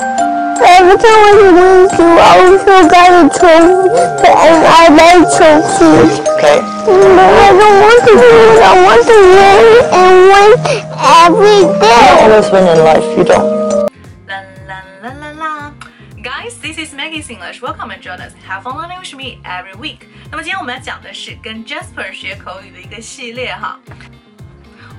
Every time when he wins, you also got a trophy, and I like trophies. Okay. But I don't want to win. I want to win and win every You day. always win in life. You don't. La la la la la，Guys, this is Maggie's English. Welcome and join us. Have fun learning with me every week. 那么今天我们要讲的是跟 Jasper 学口语的一个系列哈。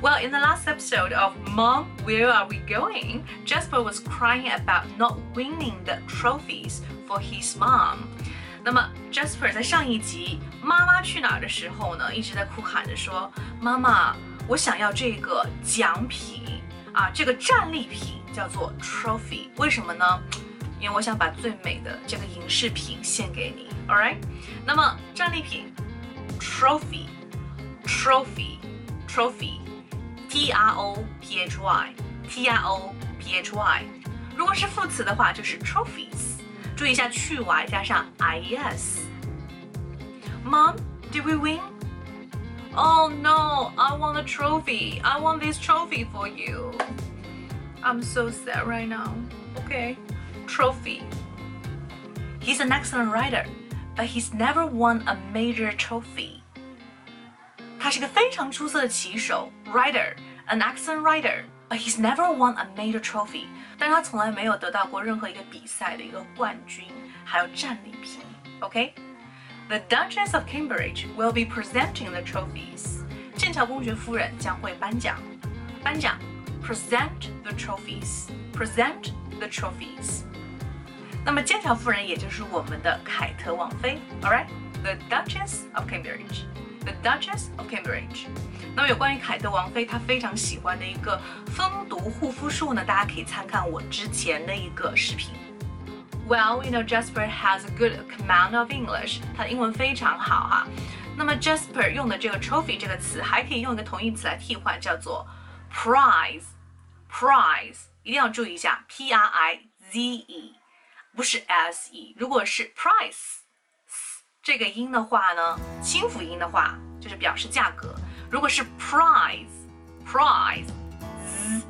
Well, in the last episode of Mom, Where Are We Going? Jasper was crying about not winning the trophies for his mom. 那么 Jasper 在上一集《妈妈去哪儿》的时候呢，一直在哭喊着说：“妈妈，我想要这个奖品啊，这个战利品叫做 trophy。为什么呢？因为我想把最美的这个影视品献给你。All right？那么战利品 trophy，trophy，trophy。 T R O P H Y，T R O P H Y。如果是副词的话，就是 trophies。注意一下去 y 加上 i e s。Mom, did we win? Oh no, I want a trophy. I want this trophy for you. I'm so sad right now. Okay, trophy. He's an excellent writer, but he's never won a major trophy. 他是个非常出色的棋手，writer, an excellent writer, but he's never won a major trophy. 但他从来没有得到过任何一个比赛的一个冠军，还有战利品。OK? The Duchess of Cambridge will be presenting the trophies. 剑桥公爵夫人将会颁奖，颁奖，present the trophies, present the trophies. 那么剑桥夫人也就是我们的凯特王妃，All right, the Duchess of Cambridge, the Duchess of Cambridge. 那么有关于凯特王妃她非常喜欢的一个蜂毒护肤术呢，大家可以参看我之前的一个视频。Well, you know Jasper has a good command of English，他的英文非常好哈。那么 Jasper 用的这个 trophy 这个词还可以用一个同义词来替换，叫做 prize。prize 一定要注意一下，p r i z e 不是 s e。如果是 price 这个音的话呢，清辅音的话就是表示价格。如果是 prize prize z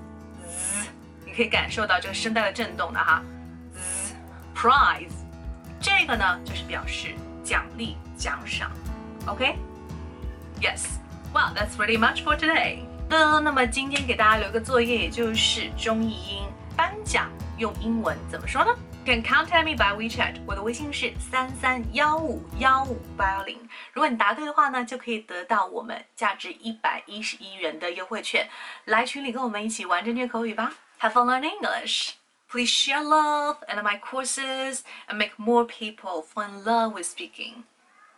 z，你可以感受到这个声带的震动的哈。z prize 这个呢就是表示奖励奖赏。OK。Yes, well, that's pretty much for today. 的，那么今天给大家留个作业，也就是中译英颁奖用英文怎么说呢 can contact me by WeChat，我的微信是三三幺五幺五八幺零。如果你答对的话呢，就可以得到我们价值一百一十一元的优惠券，来群里跟我们一起玩正确口语吧。Have fun learning English. Please share love and my courses and make more people fall in love with speaking.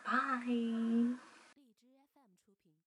Bye.